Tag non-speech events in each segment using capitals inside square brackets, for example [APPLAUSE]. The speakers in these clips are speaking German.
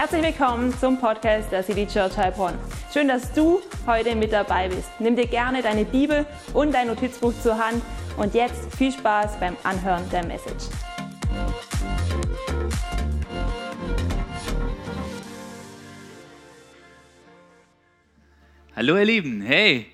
Herzlich willkommen zum Podcast der City Church Heilbronn. Schön, dass du heute mit dabei bist. Nimm dir gerne deine Bibel und dein Notizbuch zur Hand und jetzt viel Spaß beim Anhören der Message. Hallo ihr Lieben, hey,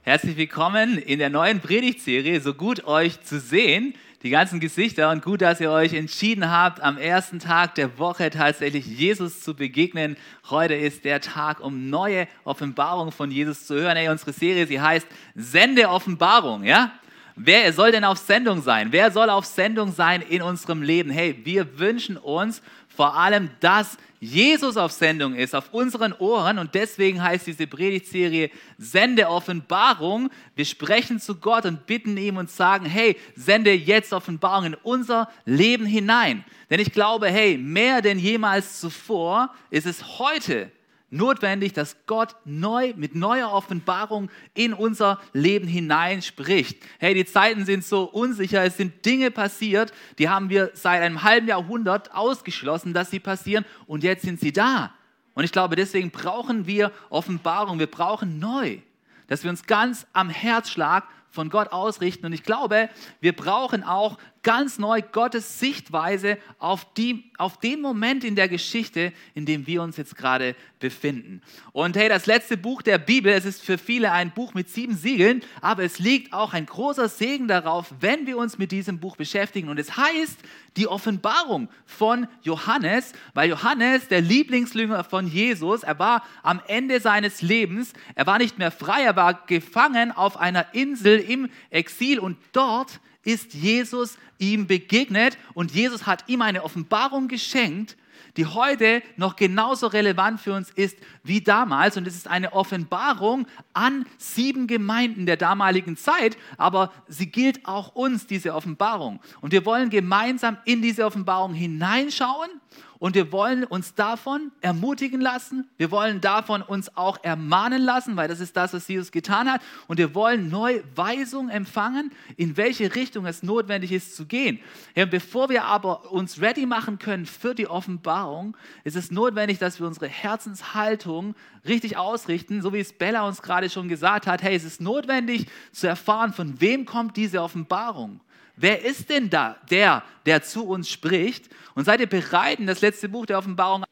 herzlich willkommen in der neuen Predigtserie. So gut euch zu sehen die ganzen Gesichter und gut, dass ihr euch entschieden habt, am ersten Tag der Woche tatsächlich Jesus zu begegnen. Heute ist der Tag, um neue Offenbarungen von Jesus zu hören. Hey, unsere Serie, sie heißt Sende Offenbarung, ja? Wer soll denn auf Sendung sein? Wer soll auf Sendung sein in unserem Leben? Hey, wir wünschen uns vor allem, dass Jesus auf Sendung ist, auf unseren Ohren. Und deswegen heißt diese Predigtserie Sende Offenbarung. Wir sprechen zu Gott und bitten ihm und sagen, hey, sende jetzt Offenbarung in unser Leben hinein. Denn ich glaube, hey, mehr denn jemals zuvor ist es heute notwendig, dass Gott neu mit neuer Offenbarung in unser Leben hineinspricht. Hey, die Zeiten sind so unsicher, es sind Dinge passiert, die haben wir seit einem halben Jahrhundert ausgeschlossen, dass sie passieren und jetzt sind sie da. Und ich glaube, deswegen brauchen wir Offenbarung, wir brauchen neu, dass wir uns ganz am Herzschlag von Gott ausrichten. Und ich glaube, wir brauchen auch ganz neu Gottes Sichtweise auf, die, auf den Moment in der Geschichte, in dem wir uns jetzt gerade befinden. Und hey, das letzte Buch der Bibel, es ist für viele ein Buch mit sieben Siegeln, aber es liegt auch ein großer Segen darauf, wenn wir uns mit diesem Buch beschäftigen. Und es heißt die Offenbarung von Johannes, weil Johannes, der Lieblingslünger von Jesus, er war am Ende seines Lebens, er war nicht mehr frei, er war gefangen auf einer Insel im Exil und dort ist Jesus ihm begegnet und Jesus hat ihm eine Offenbarung geschenkt, die heute noch genauso relevant für uns ist wie damals. Und es ist eine Offenbarung an sieben Gemeinden der damaligen Zeit, aber sie gilt auch uns, diese Offenbarung. Und wir wollen gemeinsam in diese Offenbarung hineinschauen und wir wollen uns davon ermutigen lassen. Wir wollen davon uns auch ermahnen lassen, weil das ist das, was Jesus getan hat. Und wir wollen neue Weisungen empfangen, in welche Richtung es notwendig ist zu gehen. Ja, bevor wir aber uns ready machen können für die Offenbarung, ist es notwendig, dass wir unsere Herzenshaltung richtig ausrichten, so wie es Bella uns gerade schon gesagt hat. Hey, es ist notwendig zu erfahren, von wem kommt diese Offenbarung. Wer ist denn da der, der zu uns spricht? Und seid ihr bereit, in das letzte Buch der Offenbarung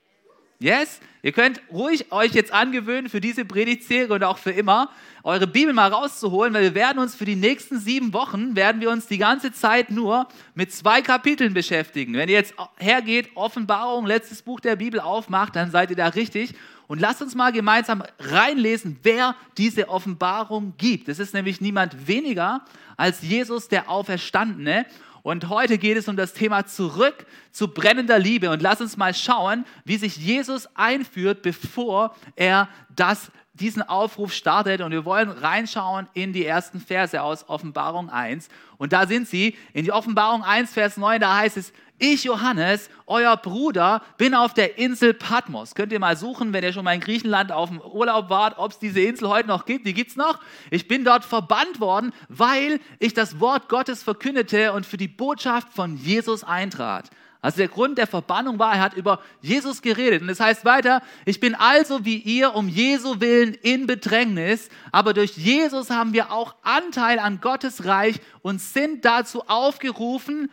Yes? Ihr könnt ruhig euch jetzt angewöhnen, für diese Predigtserie und auch für immer, eure Bibel mal rauszuholen, weil wir werden uns für die nächsten sieben Wochen, werden wir uns die ganze Zeit nur mit zwei Kapiteln beschäftigen. Wenn ihr jetzt hergeht, Offenbarung, letztes Buch der Bibel aufmacht, dann seid ihr da richtig. Und lasst uns mal gemeinsam reinlesen, wer diese Offenbarung gibt. Es ist nämlich niemand weniger als Jesus, der Auferstandene. Und heute geht es um das Thema zurück zu brennender Liebe. Und lass uns mal schauen, wie sich Jesus einführt, bevor er das, diesen Aufruf startet. Und wir wollen reinschauen in die ersten Verse aus Offenbarung 1. Und da sind sie, in die Offenbarung 1, Vers 9, da heißt es, ich, Johannes, euer Bruder, bin auf der Insel Patmos. Könnt ihr mal suchen, wenn ihr schon mal in Griechenland auf dem Urlaub wart, ob es diese Insel heute noch gibt. Die gibt es noch. Ich bin dort verbannt worden, weil ich das Wort Gottes verkündete und für die Botschaft von Jesus eintrat. Also der Grund der Verbannung war, er hat über Jesus geredet. Und es das heißt weiter, ich bin also wie ihr um Jesu willen in Bedrängnis, aber durch Jesus haben wir auch Anteil an Gottes Reich und sind dazu aufgerufen,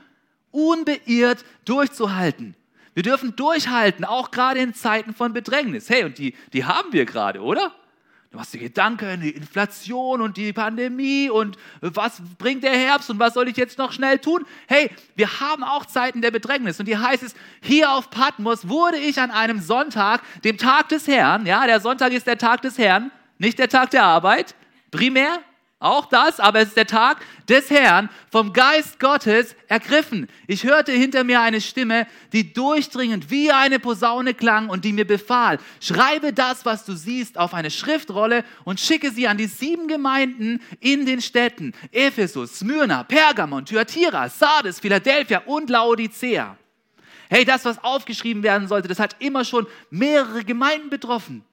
unbeirrt durchzuhalten. Wir dürfen durchhalten, auch gerade in Zeiten von Bedrängnis. Hey, und die, die haben wir gerade, oder? Du hast die Gedanken, die Inflation und die Pandemie und was bringt der Herbst und was soll ich jetzt noch schnell tun? Hey, wir haben auch Zeiten der Bedrängnis und hier heißt es, hier auf Patmos wurde ich an einem Sonntag, dem Tag des Herrn, ja, der Sonntag ist der Tag des Herrn, nicht der Tag der Arbeit, primär, auch das, aber es ist der Tag des Herrn, vom Geist Gottes ergriffen. Ich hörte hinter mir eine Stimme, die durchdringend wie eine Posaune klang und die mir befahl, schreibe das, was du siehst, auf eine Schriftrolle und schicke sie an die sieben Gemeinden in den Städten Ephesus, Smyrna, Pergamon, Thyatira, Sardes, Philadelphia und Laodicea. Hey, das, was aufgeschrieben werden sollte, das hat immer schon mehrere Gemeinden betroffen.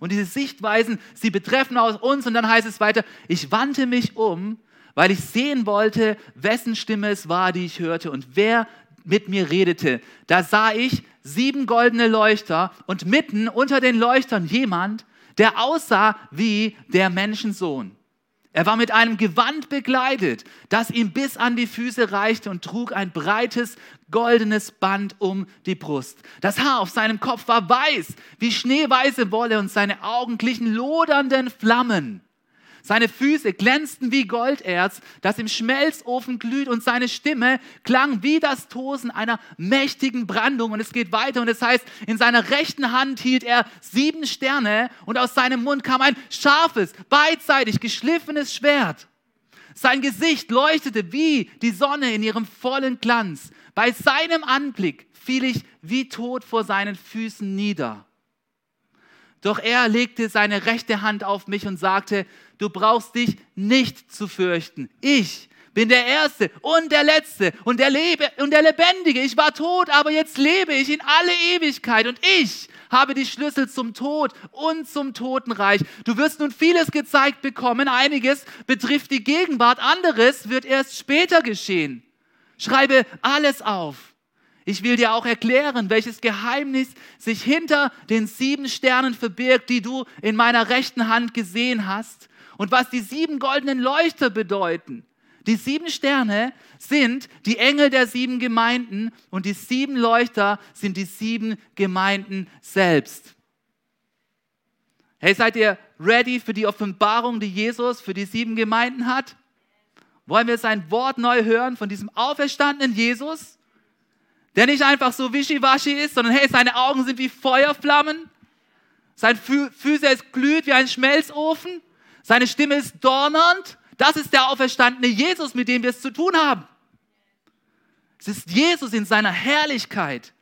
Und diese Sichtweisen, sie betreffen aus uns. Und dann heißt es weiter, ich wandte mich um, weil ich sehen wollte, wessen Stimme es war, die ich hörte und wer mit mir redete, da sah ich sieben goldene Leuchter und mitten unter den Leuchtern jemand, der aussah wie der Menschensohn. Er war mit einem Gewand bekleidet, das ihm bis an die Füße reichte und trug ein breites goldenes Band um die Brust. Das Haar auf seinem Kopf war weiß wie schneeweiße Wolle und seine Augen glichen lodernden Flammen. Seine Füße glänzten wie Golderz, das im Schmelzofen glüht und seine Stimme klang wie das Tosen einer mächtigen Brandung. Und es geht weiter und es heißt, in seiner rechten Hand hielt er sieben Sterne und aus seinem Mund kam ein scharfes, beidseitig geschliffenes Schwert. Sein Gesicht leuchtete wie die Sonne in ihrem vollen Glanz. Bei seinem Anblick fiel ich wie tot vor seinen Füßen nieder. Doch er legte seine rechte Hand auf mich und sagte, du brauchst dich nicht zu fürchten. Ich bin der Erste und der Letzte und der, Lebe und der Lebendige. Ich war tot, aber jetzt lebe ich in alle Ewigkeit und ich habe die Schlüssel zum Tod und zum Totenreich. Du wirst nun vieles gezeigt bekommen. Einiges betrifft die Gegenwart, anderes wird erst später geschehen. Schreibe alles auf ich will dir auch erklären, welches Geheimnis sich hinter den sieben Sternen verbirgt, die du in meiner rechten Hand gesehen hast und was die sieben goldenen Leuchter bedeuten. Die sieben Sterne sind die Engel der sieben Gemeinden und die sieben Leuchter sind die sieben Gemeinden selbst. Hey, seid ihr ready für die Offenbarung, die Jesus für die sieben Gemeinden hat? Wollen wir sein Wort neu hören von diesem auferstandenen Jesus? der nicht einfach so wischiwaschi ist, sondern hey, seine Augen sind wie Feuerflammen, sein ist glüht wie ein Schmelzofen, seine Stimme ist donnernd. Das ist der auferstandene Jesus, mit dem wir es zu tun haben. Es ist Jesus in seiner Herrlichkeit.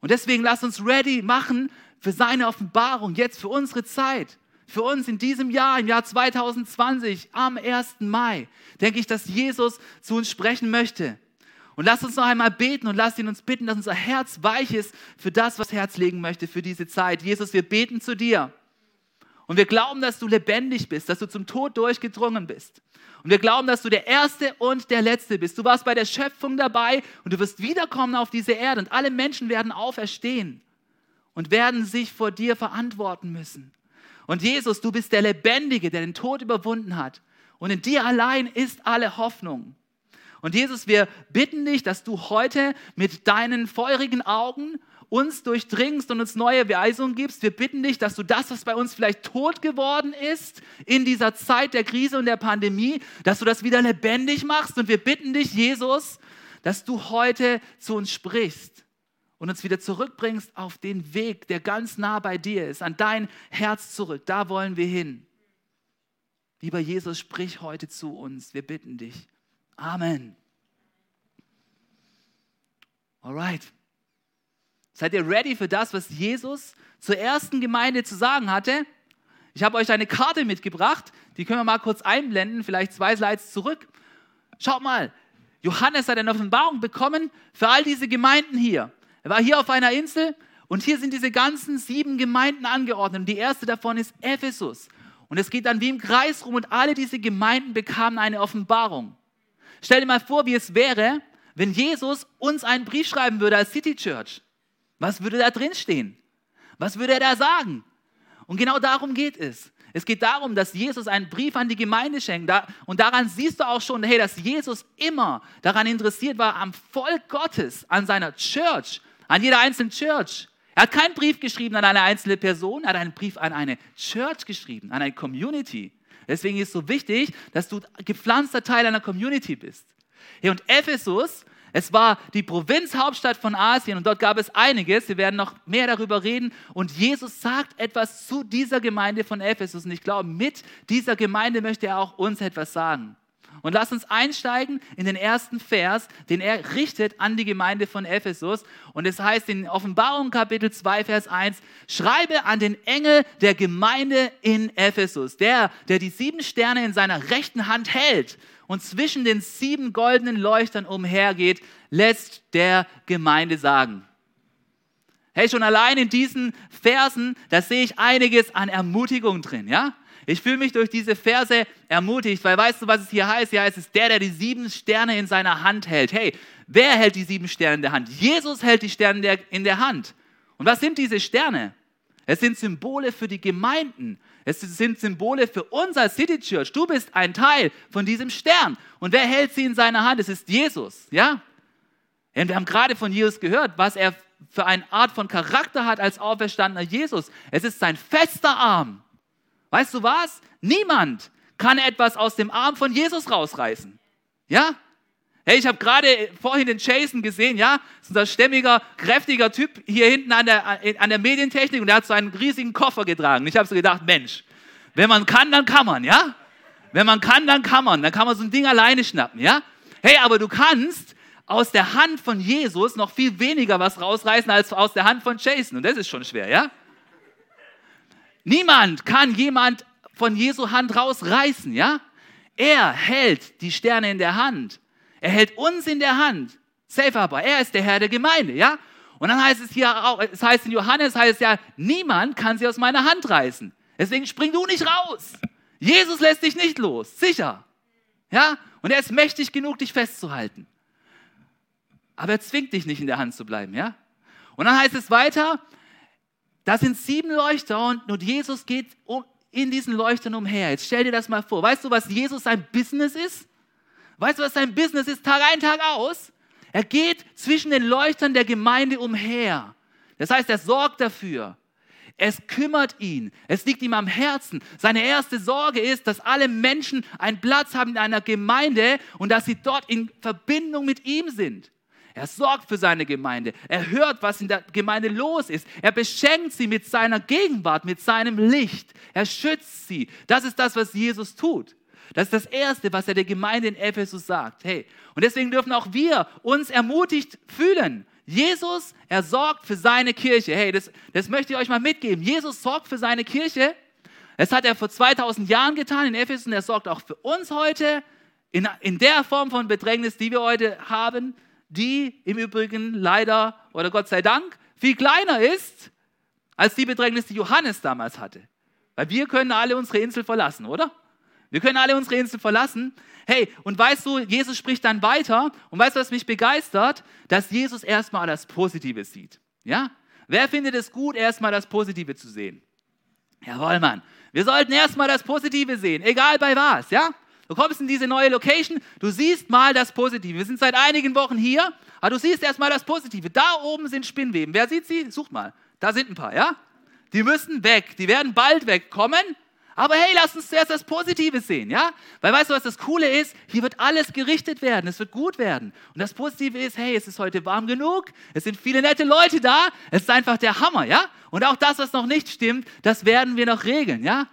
Und deswegen lasst uns ready machen für seine Offenbarung, jetzt für unsere Zeit. Für uns in diesem Jahr, im Jahr 2020, am 1. Mai, denke ich, dass Jesus zu uns sprechen möchte. Und lass uns noch einmal beten und lass ihn uns bitten, dass unser Herz weich ist für das, was Herz legen möchte für diese Zeit. Jesus, wir beten zu dir. Und wir glauben, dass du lebendig bist, dass du zum Tod durchgedrungen bist. Und wir glauben, dass du der Erste und der Letzte bist. Du warst bei der Schöpfung dabei und du wirst wiederkommen auf diese Erde. Und alle Menschen werden auferstehen und werden sich vor dir verantworten müssen. Und Jesus, du bist der Lebendige, der den Tod überwunden hat. Und in dir allein ist alle Hoffnung. Und Jesus, wir bitten dich, dass du heute mit deinen feurigen Augen uns durchdringst und uns neue Weisungen gibst. Wir bitten dich, dass du das, was bei uns vielleicht tot geworden ist in dieser Zeit der Krise und der Pandemie, dass du das wieder lebendig machst. Und wir bitten dich, Jesus, dass du heute zu uns sprichst und uns wieder zurückbringst auf den Weg, der ganz nah bei dir ist, an dein Herz zurück. Da wollen wir hin. Lieber Jesus, sprich heute zu uns. Wir bitten dich. Amen. Alright. Seid ihr ready für das, was Jesus zur ersten Gemeinde zu sagen hatte? Ich habe euch eine Karte mitgebracht, die können wir mal kurz einblenden, vielleicht zwei Slides zurück. Schaut mal, Johannes hat eine Offenbarung bekommen für all diese Gemeinden hier. Er war hier auf einer Insel und hier sind diese ganzen sieben Gemeinden angeordnet. Und die erste davon ist Ephesus. Und es geht dann wie im Kreis rum und alle diese Gemeinden bekamen eine Offenbarung. Stell dir mal vor, wie es wäre, wenn Jesus uns einen Brief schreiben würde als City Church. Was würde da drin stehen? Was würde er da sagen? Und genau darum geht es. Es geht darum, dass Jesus einen Brief an die Gemeinde schenkt. Und daran siehst du auch schon, hey, dass Jesus immer daran interessiert war, am Volk Gottes, an seiner Church, an jeder einzelnen Church. Er hat keinen Brief geschrieben an eine einzelne Person, er hat einen Brief an eine Church geschrieben, an eine Community. Deswegen ist es so wichtig, dass du gepflanzter Teil einer Community bist. Hey, und Ephesus, es war die Provinzhauptstadt von Asien und dort gab es einiges. Wir werden noch mehr darüber reden. Und Jesus sagt etwas zu dieser Gemeinde von Ephesus. Und ich glaube, mit dieser Gemeinde möchte er auch uns etwas sagen. Und lass uns einsteigen in den ersten Vers, den er richtet an die Gemeinde von Ephesus. Und es heißt in Offenbarung Kapitel 2, Vers 1, schreibe an den Engel der Gemeinde in Ephesus, der, der die sieben Sterne in seiner rechten Hand hält und zwischen den sieben goldenen Leuchtern umhergeht, lässt der Gemeinde sagen. Hey, schon allein in diesen Versen, da sehe ich einiges an Ermutigung drin, ja? Ich fühle mich durch diese Verse ermutigt, weil weißt du, was es hier heißt? Ja, es ist der, der die sieben Sterne in seiner Hand hält. Hey, wer hält die sieben Sterne in der Hand? Jesus hält die Sterne in der Hand. Und was sind diese Sterne? Es sind Symbole für die Gemeinden. Es sind Symbole für uns als City Church. Du bist ein Teil von diesem Stern. Und wer hält sie in seiner Hand? Es ist Jesus. Ja? Und wir haben gerade von Jesus gehört, was er für eine Art von Charakter hat als auferstandener Jesus. Es ist sein fester Arm. Weißt du was? Niemand kann etwas aus dem Arm von Jesus rausreißen. Ja? Hey, ich habe gerade vorhin den Jason gesehen, ja? Das ist unser stämmiger, kräftiger Typ hier hinten an der, an der Medientechnik und der hat so einen riesigen Koffer getragen. Ich habe so gedacht, Mensch, wenn man kann, dann kann man, ja? Wenn man kann, dann kann man. Dann kann man so ein Ding alleine schnappen, ja? Hey, aber du kannst aus der Hand von Jesus noch viel weniger was rausreißen als aus der Hand von Jason. Und das ist schon schwer, ja? Niemand kann jemand von Jesu Hand rausreißen, ja? Er hält die Sterne in der Hand. Er hält uns in der Hand. Safe aber, er ist der Herr der Gemeinde, ja? Und dann heißt es hier auch, es heißt in Johannes, heißt es ja, niemand kann sie aus meiner Hand reißen. Deswegen spring du nicht raus. Jesus lässt dich nicht los, sicher. Ja? Und er ist mächtig genug, dich festzuhalten. Aber er zwingt dich nicht in der Hand zu bleiben, ja? Und dann heißt es weiter, da sind sieben Leuchter und, und Jesus geht um, in diesen Leuchtern umher. Jetzt stell dir das mal vor. Weißt du, was Jesus sein Business ist? Weißt du, was sein Business ist? Tag ein, Tag aus. Er geht zwischen den Leuchtern der Gemeinde umher. Das heißt, er sorgt dafür. Es kümmert ihn. Es liegt ihm am Herzen. Seine erste Sorge ist, dass alle Menschen einen Platz haben in einer Gemeinde und dass sie dort in Verbindung mit ihm sind. Er sorgt für seine Gemeinde. Er hört, was in der Gemeinde los ist. Er beschenkt sie mit seiner Gegenwart, mit seinem Licht. Er schützt sie. Das ist das, was Jesus tut. Das ist das Erste, was er der Gemeinde in Ephesus sagt. Hey, und deswegen dürfen auch wir uns ermutigt fühlen. Jesus, er sorgt für seine Kirche. Hey, das, das möchte ich euch mal mitgeben. Jesus sorgt für seine Kirche. Das hat er vor 2000 Jahren getan in Ephesus und er sorgt auch für uns heute in, in der Form von Bedrängnis, die wir heute haben, die im Übrigen leider oder Gott sei Dank viel kleiner ist als die Bedrängnis, die Johannes damals hatte. Weil wir können alle unsere Insel verlassen, oder? Wir können alle unsere Insel verlassen. Hey, und weißt du, Jesus spricht dann weiter und weißt du, was mich begeistert? Dass Jesus erstmal das Positive sieht. Ja? Wer findet es gut, erstmal das Positive zu sehen? Jawohl, Mann. Wir sollten erstmal das Positive sehen, egal bei was, ja? Du kommst in diese neue Location, du siehst mal das Positive. Wir sind seit einigen Wochen hier, aber du siehst erstmal das Positive. Da oben sind Spinnweben. Wer sieht sie? Sucht mal. Da sind ein paar, ja? Die müssen weg. Die werden bald wegkommen. Aber hey, lass uns zuerst das Positive sehen, ja? Weil weißt du, was das Coole ist? Hier wird alles gerichtet werden, es wird gut werden. Und das Positive ist, hey, es ist heute warm genug, es sind viele nette Leute da, es ist einfach der Hammer, ja? Und auch das, was noch nicht stimmt, das werden wir noch regeln, ja?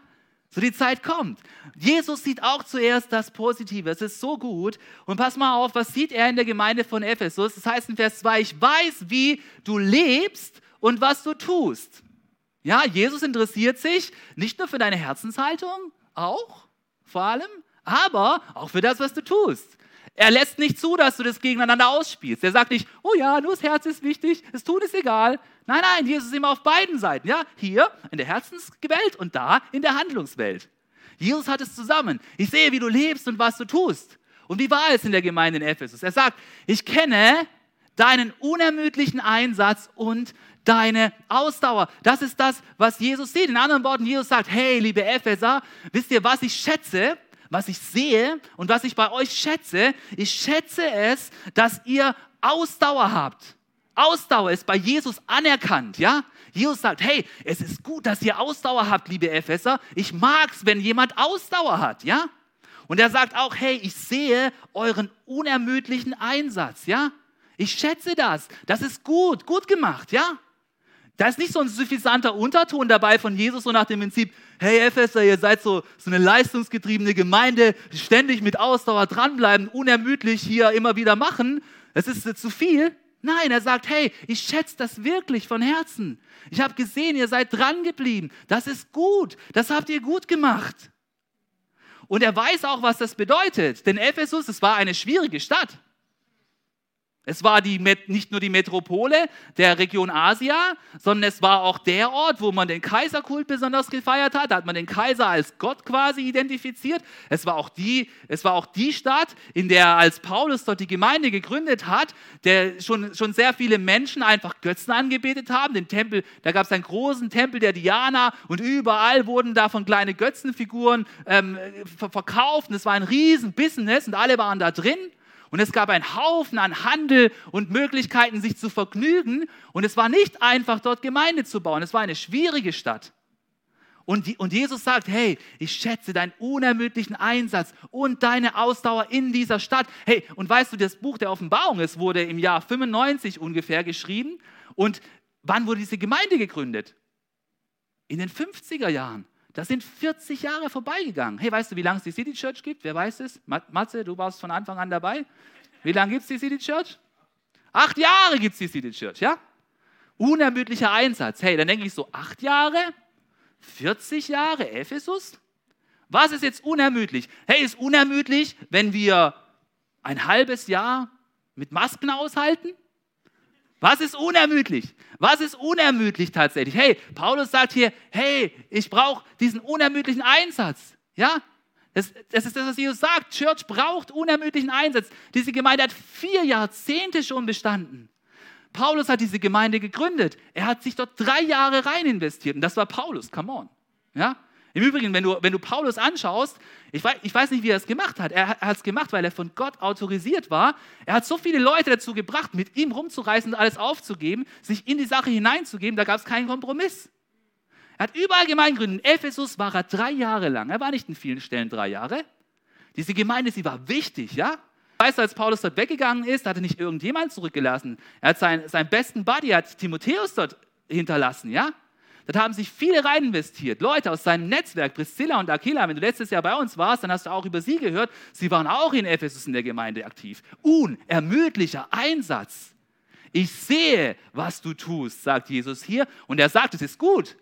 So die Zeit kommt. Jesus sieht auch zuerst das Positive. Es ist so gut. Und pass mal auf, was sieht er in der Gemeinde von Ephesus? Das heißt in Vers 2, ich weiß, wie du lebst und was du tust. Ja, Jesus interessiert sich nicht nur für deine Herzenshaltung, auch vor allem, aber auch für das, was du tust. Er lässt nicht zu, dass du das gegeneinander ausspielst. Er sagt nicht, oh ja, nur das Herz ist wichtig, das Tun ist egal. Nein, nein, Jesus ist immer auf beiden Seiten. Ja, hier in der Herzenswelt und da in der Handlungswelt. Jesus hat es zusammen. Ich sehe, wie du lebst und was du tust. Und wie war es in der Gemeinde in Ephesus? Er sagt, ich kenne deinen unermüdlichen Einsatz und deine Ausdauer. Das ist das, was Jesus sieht. In anderen Worten, Jesus sagt, hey, liebe Epheser, wisst ihr, was ich schätze, was ich sehe und was ich bei euch schätze? Ich schätze es, dass ihr Ausdauer habt. Ausdauer ist bei Jesus anerkannt, ja? Jesus sagt, hey, es ist gut, dass ihr Ausdauer habt, liebe Epheser. Ich mag's, wenn jemand Ausdauer hat, ja? Und er sagt auch, hey, ich sehe euren unermüdlichen Einsatz, ja? Ich schätze das. Das ist gut, gut gemacht, ja? Da ist nicht so ein suffisanter Unterton dabei von Jesus, so nach dem Prinzip, hey Epheser, ihr seid so, so eine leistungsgetriebene Gemeinde, ständig mit Ausdauer dranbleiben, unermüdlich hier immer wieder machen. Das ist zu viel. Nein, er sagt, hey, ich schätze das wirklich von Herzen. Ich habe gesehen, ihr seid dran geblieben. Das ist gut. Das habt ihr gut gemacht. Und er weiß auch, was das bedeutet. Denn Ephesus, es war eine schwierige Stadt. Es war die, nicht nur die Metropole der Region Asia, sondern es war auch der Ort, wo man den Kaiserkult besonders gefeiert hat. Da hat man den Kaiser als Gott quasi identifiziert. Es war auch die, es war auch die Stadt, in der als Paulus dort die Gemeinde gegründet hat, der schon, schon sehr viele Menschen einfach Götzen angebetet haben. Den Tempel, da gab es einen großen Tempel der Diana und überall wurden davon kleine Götzenfiguren ähm, verkauft. Und es war ein riesen Business und alle waren da drin. Und es gab einen Haufen an Handel und Möglichkeiten, sich zu vergnügen. Und es war nicht einfach, dort Gemeinde zu bauen. Es war eine schwierige Stadt. Und, die, und Jesus sagt, hey, ich schätze deinen unermüdlichen Einsatz und deine Ausdauer in dieser Stadt. Hey, und weißt du, das Buch der Offenbarung, es wurde im Jahr 95 ungefähr geschrieben. Und wann wurde diese Gemeinde gegründet? In den 50er Jahren. Da sind 40 Jahre vorbeigegangen. Hey, weißt du, wie lange es die City Church gibt? Wer weiß es? Matze, du warst von Anfang an dabei. Wie lange gibt es die City Church? Acht Jahre gibt es die City Church, ja? Unermüdlicher Einsatz. Hey, dann denke ich so, acht Jahre? 40 Jahre Ephesus? Was ist jetzt unermüdlich? Hey, ist unermüdlich, wenn wir ein halbes Jahr mit Masken aushalten? Was ist unermüdlich? Was ist unermüdlich tatsächlich? Hey, Paulus sagt hier, hey, ich brauche diesen unermüdlichen Einsatz. Ja? Das, das, ist das, was Jesus sagt. Church braucht unermüdlichen Einsatz. Diese Gemeinde hat vier Jahrzehnte schon bestanden. Paulus hat diese Gemeinde gegründet. Er hat sich dort drei Jahre rein investiert. Und das war Paulus, come on. Ja? Im Übrigen, wenn du, wenn du Paulus anschaust, ich weiß, ich weiß nicht, wie er es gemacht hat. Er, hat es gemacht, weil er von Gott autorisiert war. Er hat so viele Leute dazu gebracht, mit ihm rumzureißen und alles aufzugeben, sich in die Sache hineinzugeben. Da gab es keinen Kompromiss. Er hat überall Gemeinden gegründet. In Ephesus war er drei Jahre lang. Er war nicht in vielen Stellen drei Jahre. Diese Gemeinde, sie war wichtig, ja? Weißt du, als Paulus dort weggegangen ist, hat er nicht irgendjemand zurückgelassen. Er hat seinen, seinen besten Buddy, hat Timotheus dort hinterlassen, ja? Dort haben sich viele rein investiert. Leute aus seinem Netzwerk, Priscilla und Aquila, wenn du letztes Jahr bei uns warst, dann hast du auch über sie gehört. Sie waren auch in Ephesus in der Gemeinde aktiv. Unermüdlicher Einsatz. Ich sehe, was du tust, sagt Jesus hier. Und er sagt, es ist gut.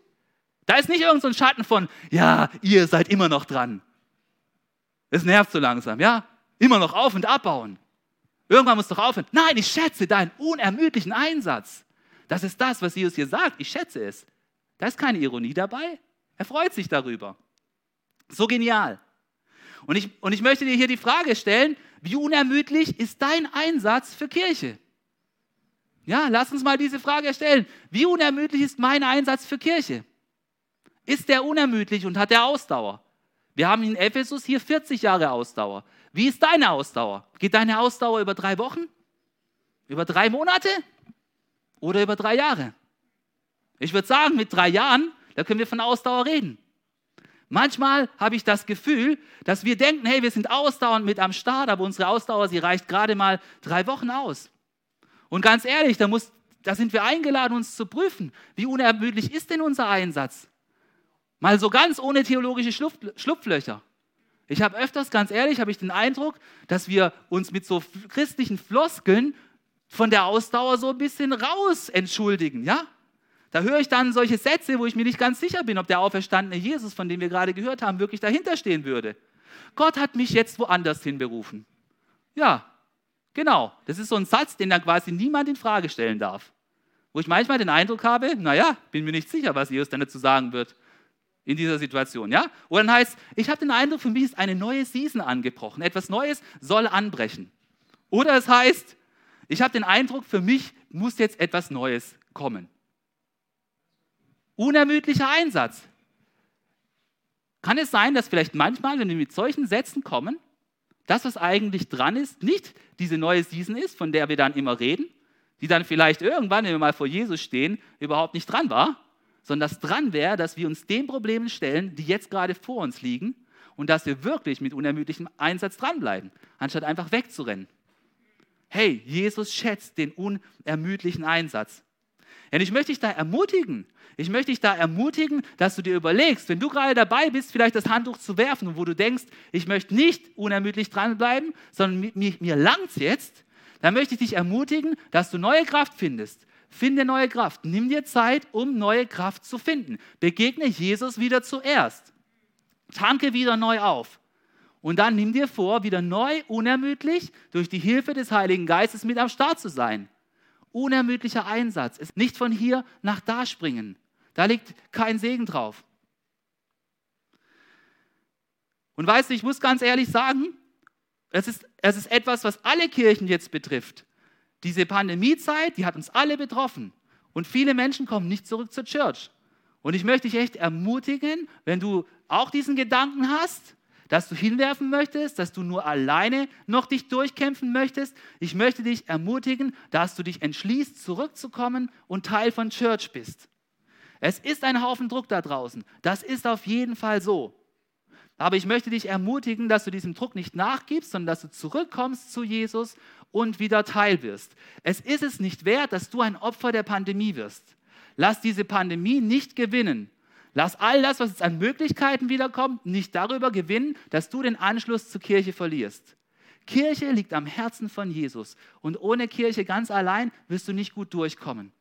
Da ist nicht irgendein so Schatten von, ja, ihr seid immer noch dran. Es nervt so langsam, ja? Immer noch auf und abbauen. Irgendwann muss doch aufhören. Nein, ich schätze deinen unermüdlichen Einsatz. Das ist das, was Jesus hier sagt. Ich schätze es. Da ist keine Ironie dabei. Er freut sich darüber. So genial. Und ich, und ich möchte dir hier die Frage stellen, wie unermüdlich ist dein Einsatz für Kirche? Ja, lass uns mal diese Frage stellen. Wie unermüdlich ist mein Einsatz für Kirche? Ist der unermüdlich und hat der Ausdauer? Wir haben in Ephesus hier 40 Jahre Ausdauer. Wie ist deine Ausdauer? Geht deine Ausdauer über drei Wochen? Über drei Monate? Oder über drei Jahre? Ich würde sagen, mit drei Jahren, da können wir von Ausdauer reden. Manchmal habe ich das Gefühl, dass wir denken, hey, wir sind ausdauernd mit am Start, aber unsere Ausdauer, sie reicht gerade mal drei Wochen aus. Und ganz ehrlich, da, muss, da sind wir eingeladen, uns zu prüfen, wie unermüdlich ist denn unser Einsatz? Mal so ganz ohne theologische Schlupf, Schlupflöcher. Ich habe öfters, ganz ehrlich, habe ich den Eindruck, dass wir uns mit so christlichen Floskeln von der Ausdauer so ein bisschen raus entschuldigen, ja? Da höre ich dann solche Sätze, wo ich mir nicht ganz sicher bin, ob der auferstandene Jesus, von dem wir gerade gehört haben, wirklich dahinter stehen würde. Gott hat mich jetzt woanders hinberufen. Ja, genau. Das ist so ein Satz, den dann quasi niemand in Frage stellen darf. Wo ich manchmal den Eindruck habe, naja, bin mir nicht sicher, was Jesus dann dazu sagen wird in dieser Situation. Ja? Oder dann heißt, ich habe den Eindruck, für mich ist eine neue Season angebrochen. Etwas Neues soll anbrechen. Oder es heißt, ich habe den Eindruck, für mich muss jetzt etwas Neues kommen. Unermüdlicher Einsatz. Kann es sein, dass vielleicht manchmal, wenn wir mit solchen Sätzen kommen, das, was eigentlich dran ist, nicht diese neue Season ist, von der wir dann immer reden, die dann vielleicht irgendwann, wenn wir mal vor Jesus stehen, überhaupt nicht dran war, sondern das dran wäre, dass wir uns den Problemen stellen, die jetzt gerade vor uns liegen und dass wir wirklich mit unermüdlichem Einsatz dranbleiben, anstatt einfach wegzurennen. Hey, Jesus schätzt den unermüdlichen Einsatz. Und ich möchte dich da ermutigen. Ich möchte dich da ermutigen, dass du dir überlegst, wenn du gerade dabei bist, vielleicht das Handtuch zu werfen und wo du denkst, ich möchte nicht unermüdlich dranbleiben, sondern mir, mir langt es jetzt, dann möchte ich dich ermutigen, dass du neue Kraft findest. Finde neue Kraft. Nimm dir Zeit, um neue Kraft zu finden. Begegne Jesus wieder zuerst. Tanke wieder neu auf. Und dann nimm dir vor, wieder neu, unermüdlich, durch die Hilfe des Heiligen Geistes mit am Start zu sein. Unermüdlicher Einsatz ist nicht von hier nach da springen. Da liegt kein Segen drauf. Und weißt du, ich muss ganz ehrlich sagen, es ist, es ist etwas, was alle Kirchen jetzt betrifft. Diese Pandemiezeit, die hat uns alle betroffen. Und viele Menschen kommen nicht zurück zur Church. Und ich möchte dich echt ermutigen, wenn du auch diesen Gedanken hast, dass du hinwerfen möchtest, dass du nur alleine noch dich durchkämpfen möchtest. Ich möchte dich ermutigen, dass du dich entschließt, zurückzukommen und Teil von Church bist. Es ist ein Haufen Druck da draußen. Das ist auf jeden Fall so. Aber ich möchte dich ermutigen, dass du diesem Druck nicht nachgibst, sondern dass du zurückkommst zu Jesus und wieder Teil wirst. Es ist es nicht wert, dass du ein Opfer der Pandemie wirst. Lass diese Pandemie nicht gewinnen. Lass all das, was jetzt an Möglichkeiten wiederkommt, nicht darüber gewinnen, dass du den Anschluss zur Kirche verlierst. Kirche liegt am Herzen von Jesus und ohne Kirche ganz allein wirst du nicht gut durchkommen.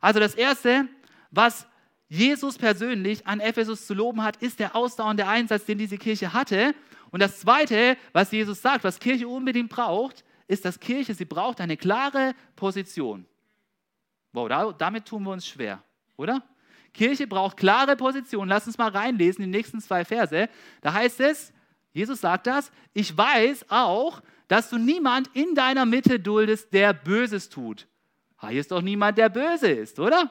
Also das Erste, was Jesus persönlich an Ephesus zu loben hat, ist der ausdauernde Einsatz, den diese Kirche hatte. Und das Zweite, was Jesus sagt, was Kirche unbedingt braucht, ist, dass Kirche, sie braucht eine klare Position. Wow, da, damit tun wir uns schwer, oder? Kirche braucht klare Position. Lass uns mal reinlesen, die nächsten zwei Verse. Da heißt es, Jesus sagt das, ich weiß auch, dass du niemand in deiner Mitte duldest, der Böses tut. Hier ist doch niemand, der böse ist, oder?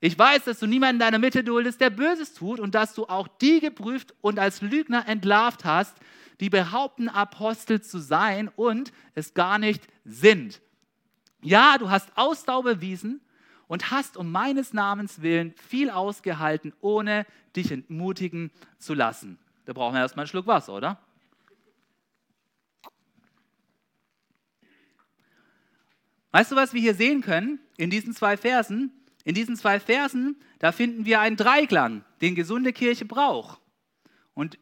Ich weiß, dass du niemanden in deiner Mitte duldest, der Böses tut und dass du auch die geprüft und als Lügner entlarvt hast, die behaupten, Apostel zu sein und es gar nicht sind. Ja, du hast Ausdauer bewiesen und hast um meines Namens willen viel ausgehalten, ohne dich entmutigen zu lassen. Da brauchen wir erstmal einen Schluck Wasser, oder? Weißt du, was wir hier sehen können in diesen zwei Versen? In diesen zwei Versen, da finden wir einen Dreiklang, den gesunde Kirche braucht. Und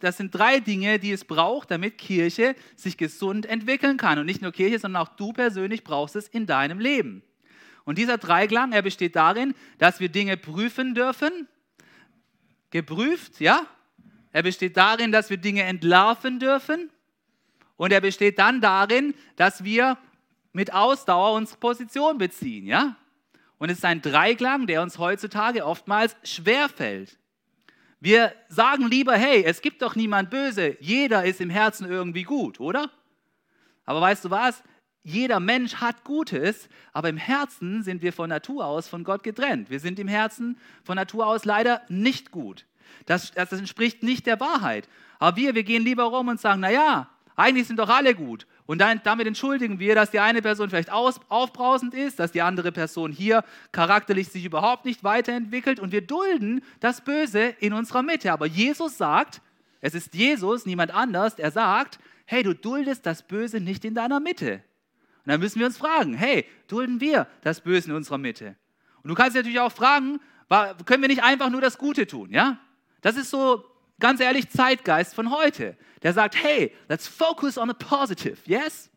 das sind drei Dinge, die es braucht, damit Kirche sich gesund entwickeln kann. Und nicht nur Kirche, sondern auch du persönlich brauchst es in deinem Leben. Und dieser Dreiklang, er besteht darin, dass wir Dinge prüfen dürfen. Geprüft, ja? Er besteht darin, dass wir Dinge entlarven dürfen. Und er besteht dann darin, dass wir mit Ausdauer unsere Position beziehen, ja? Und es ist ein Dreiklang, der uns heutzutage oftmals schwerfällt. Wir sagen lieber, hey, es gibt doch niemand böse, jeder ist im Herzen irgendwie gut, oder? Aber weißt du was? Jeder Mensch hat Gutes, aber im Herzen sind wir von Natur aus von Gott getrennt. Wir sind im Herzen von Natur aus leider nicht gut. Das, das entspricht nicht der Wahrheit. Aber wir, wir gehen lieber rum und sagen, naja, eigentlich sind doch alle gut. Und dann, damit entschuldigen wir, dass die eine Person vielleicht aus, aufbrausend ist, dass die andere Person hier charakterlich sich überhaupt nicht weiterentwickelt und wir dulden das Böse in unserer Mitte. Aber Jesus sagt, es ist Jesus, niemand anders, er sagt, hey, du duldest das Böse nicht in deiner Mitte. Und dann müssen wir uns fragen, hey, dulden wir das Böse in unserer Mitte? Und du kannst natürlich auch fragen, können wir nicht einfach nur das Gute tun, ja? Das ist so ganz ehrlich Zeitgeist von heute, der sagt, hey, let's focus on the positive, yes?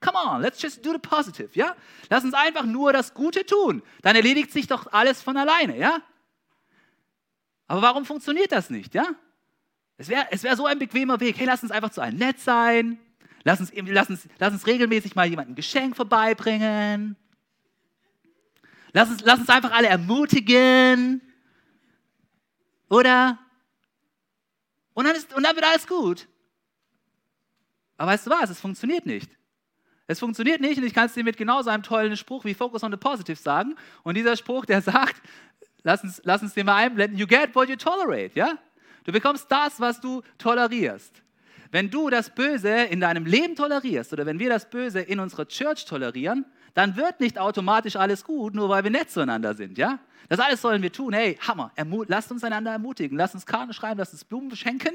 Come on, let's just do the positive, ja? Lass uns einfach nur das Gute tun. Dann erledigt sich doch alles von alleine, ja? Aber warum funktioniert das nicht, ja? Es wäre es wär so ein bequemer Weg. Hey, lass uns einfach zu einem nett sein. Lass uns, lass, uns, lass uns regelmäßig mal jemandem ein Geschenk vorbeibringen. Lass uns, lass uns einfach alle ermutigen. Oder? Und dann, ist, und dann wird alles gut. Aber weißt du was? Es funktioniert nicht. Es funktioniert nicht und ich kann es dir mit genauso einem tollen Spruch wie Focus on the Positive sagen. Und dieser Spruch, der [LAUGHS] sagt, lass uns, lass uns den mal einblenden, you get what you tolerate, ja? Du bekommst das, was du tolerierst. Wenn du das Böse in deinem Leben tolerierst oder wenn wir das Böse in unserer Church tolerieren, dann wird nicht automatisch alles gut, nur weil wir nett zueinander sind, ja? Das alles sollen wir tun. Hey, Hammer, lasst uns einander ermutigen, lasst uns Karten schreiben, lasst uns Blumen beschenken,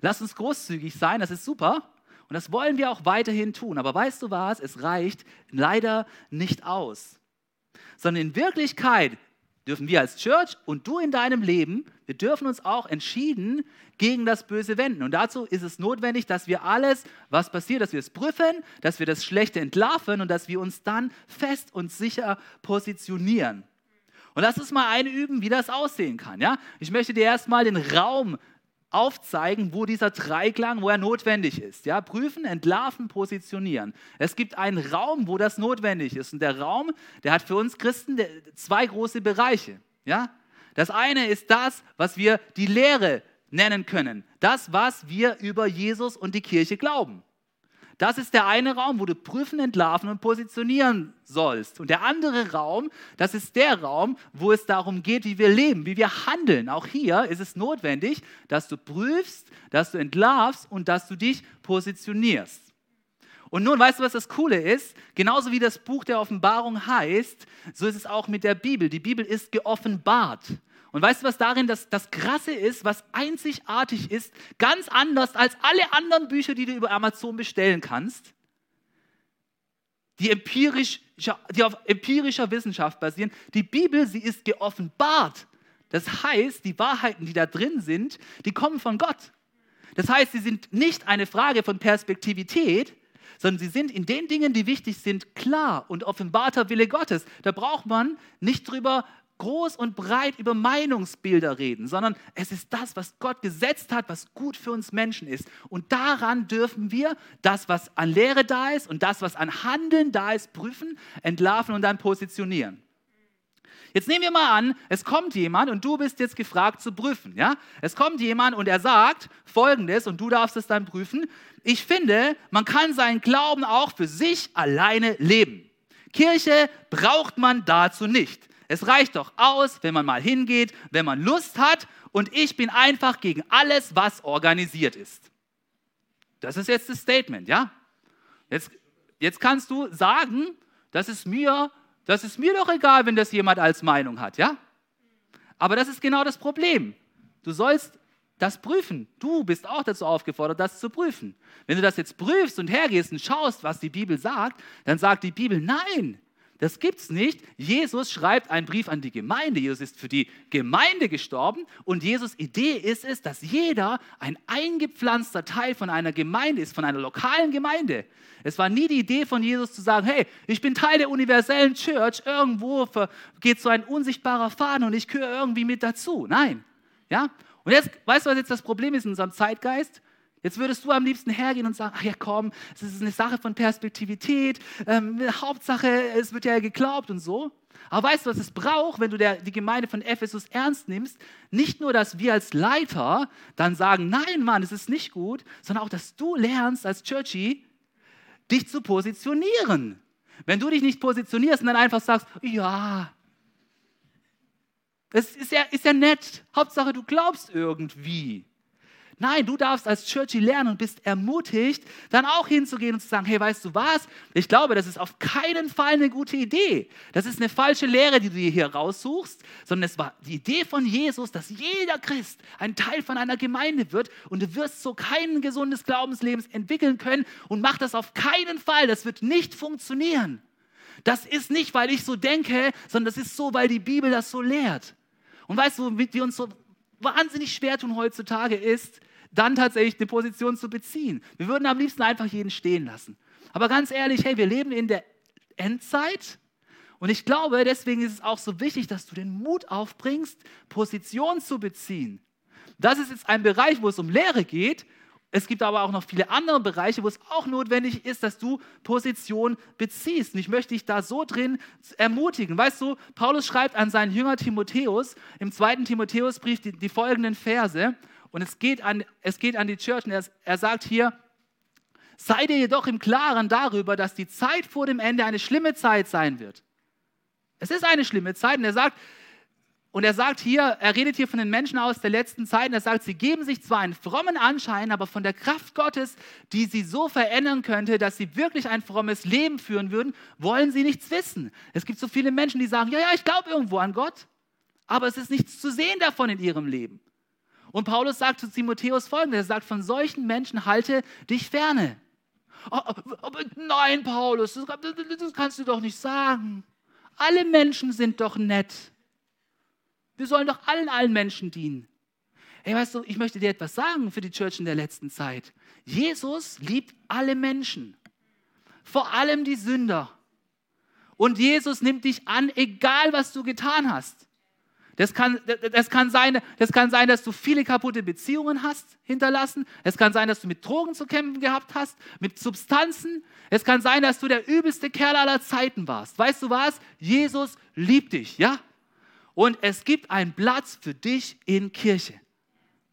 lasst uns großzügig sein, das ist super. Und das wollen wir auch weiterhin tun. Aber weißt du was? Es reicht leider nicht aus. Sondern in Wirklichkeit dürfen wir als Church und du in deinem Leben, wir dürfen uns auch entschieden gegen das Böse wenden. Und dazu ist es notwendig, dass wir alles, was passiert, dass wir es prüfen, dass wir das Schlechte entlarven und dass wir uns dann fest und sicher positionieren. Und lass uns mal einüben, wie das aussehen kann. Ja? Ich möchte dir erstmal den Raum aufzeigen, wo dieser Dreiklang, wo er notwendig ist. Ja, prüfen, entlarven, positionieren. Es gibt einen Raum, wo das notwendig ist. Und der Raum, der hat für uns Christen zwei große Bereiche. Ja, das eine ist das, was wir die Lehre nennen können. Das, was wir über Jesus und die Kirche glauben. Das ist der eine Raum, wo du prüfen, entlarven und positionieren sollst. Und der andere Raum, das ist der Raum, wo es darum geht, wie wir leben, wie wir handeln. Auch hier ist es notwendig, dass du prüfst, dass du entlarvst und dass du dich positionierst. Und nun, weißt du, was das Coole ist? Genauso wie das Buch der Offenbarung heißt, so ist es auch mit der Bibel. Die Bibel ist geoffenbart. Und weißt du, was darin das, das Krasse ist, was einzigartig ist, ganz anders als alle anderen Bücher, die du über Amazon bestellen kannst, die, empirisch, die auf empirischer Wissenschaft basieren. Die Bibel, sie ist geoffenbart. Das heißt, die Wahrheiten, die da drin sind, die kommen von Gott. Das heißt, sie sind nicht eine Frage von Perspektivität, sondern sie sind in den Dingen, die wichtig sind, klar und offenbarter Wille Gottes. Da braucht man nicht drüber groß und breit über Meinungsbilder reden, sondern es ist das, was Gott gesetzt hat, was gut für uns Menschen ist. Und daran dürfen wir das, was an Lehre da ist und das, was an Handeln da ist, prüfen, entlarven und dann positionieren. Jetzt nehmen wir mal an, es kommt jemand und du bist jetzt gefragt zu prüfen. Ja? Es kommt jemand und er sagt Folgendes und du darfst es dann prüfen. Ich finde, man kann seinen Glauben auch für sich alleine leben. Kirche braucht man dazu nicht. Es reicht doch aus, wenn man mal hingeht, wenn man Lust hat und ich bin einfach gegen alles, was organisiert ist. Das ist jetzt das Statement, ja? Jetzt, jetzt kannst du sagen, das ist mir, das ist mir doch egal, wenn das jemand als Meinung hat, ja? Aber das ist genau das Problem. Du sollst das prüfen. Du bist auch dazu aufgefordert, das zu prüfen. Wenn du das jetzt prüfst und hergehst und schaust, was die Bibel sagt, dann sagt die Bibel, nein, das gibt es nicht. Jesus schreibt einen Brief an die Gemeinde. Jesus ist für die Gemeinde gestorben und Jesus Idee ist es, dass jeder ein eingepflanzter Teil von einer Gemeinde ist, von einer lokalen Gemeinde. Es war nie die Idee von Jesus zu sagen, hey, ich bin Teil der universellen Church, irgendwo geht so ein unsichtbarer Faden und ich gehöre irgendwie mit dazu. Nein. Ja? Und jetzt, weißt du, was jetzt das Problem ist in unserem Zeitgeist? Jetzt würdest du am liebsten hergehen und sagen, ach ja komm, es ist eine Sache von Perspektivität, ähm, Hauptsache, es wird ja geglaubt und so. Aber weißt du, was es braucht, wenn du der, die Gemeinde von Ephesus ernst nimmst? Nicht nur, dass wir als Leiter dann sagen, nein Mann, es ist nicht gut, sondern auch, dass du lernst als Churchy, dich zu positionieren. Wenn du dich nicht positionierst und dann einfach sagst, ja, es ist ja, ist ja nett, Hauptsache du glaubst irgendwie. Nein, du darfst als Churchy lernen und bist ermutigt, dann auch hinzugehen und zu sagen, hey, weißt du was? Ich glaube, das ist auf keinen Fall eine gute Idee. Das ist eine falsche Lehre, die du dir hier raussuchst, sondern es war die Idee von Jesus, dass jeder Christ ein Teil von einer Gemeinde wird und du wirst so kein gesundes Glaubensleben entwickeln können und mach das auf keinen Fall. Das wird nicht funktionieren. Das ist nicht, weil ich so denke, sondern das ist so, weil die Bibel das so lehrt. Und weißt du, womit wir uns so wahnsinnig schwer tun heutzutage ist, dann tatsächlich eine Position zu beziehen. Wir würden am liebsten einfach jeden stehen lassen. Aber ganz ehrlich, hey, wir leben in der Endzeit und ich glaube, deswegen ist es auch so wichtig, dass du den Mut aufbringst, Position zu beziehen. Das ist jetzt ein Bereich, wo es um Lehre geht. Es gibt aber auch noch viele andere Bereiche, wo es auch notwendig ist, dass du Position beziehst. Und ich möchte dich da so drin ermutigen. Weißt du, Paulus schreibt an seinen Jünger Timotheus im zweiten Timotheusbrief die, die folgenden Verse. Und es geht an, es geht an die Church und er, er sagt hier, seid ihr jedoch im Klaren darüber, dass die Zeit vor dem Ende eine schlimme Zeit sein wird. Es ist eine schlimme Zeit und er sagt, und er sagt hier, er redet hier von den Menschen aus der letzten Zeit und er sagt, sie geben sich zwar einen frommen Anschein, aber von der Kraft Gottes, die sie so verändern könnte, dass sie wirklich ein frommes Leben führen würden, wollen sie nichts wissen. Es gibt so viele Menschen, die sagen, ja, ja, ich glaube irgendwo an Gott, aber es ist nichts zu sehen davon in ihrem Leben. Und Paulus sagt zu Timotheus folgendes, er sagt, von solchen Menschen halte dich ferne. Oh, aber nein, Paulus, das, das kannst du doch nicht sagen. Alle Menschen sind doch nett. Wir sollen doch allen, allen Menschen dienen. Hey, weißt du, ich möchte dir etwas sagen für die Church in der letzten Zeit. Jesus liebt alle Menschen, vor allem die Sünder. Und Jesus nimmt dich an, egal was du getan hast. Das kann, das, kann sein, das kann sein, dass du viele kaputte Beziehungen hast hinterlassen. Es kann sein, dass du mit Drogen zu kämpfen gehabt hast, mit Substanzen. Es kann sein, dass du der übelste Kerl aller Zeiten warst. Weißt du was? Jesus liebt dich, ja? Und es gibt einen Platz für dich in Kirche.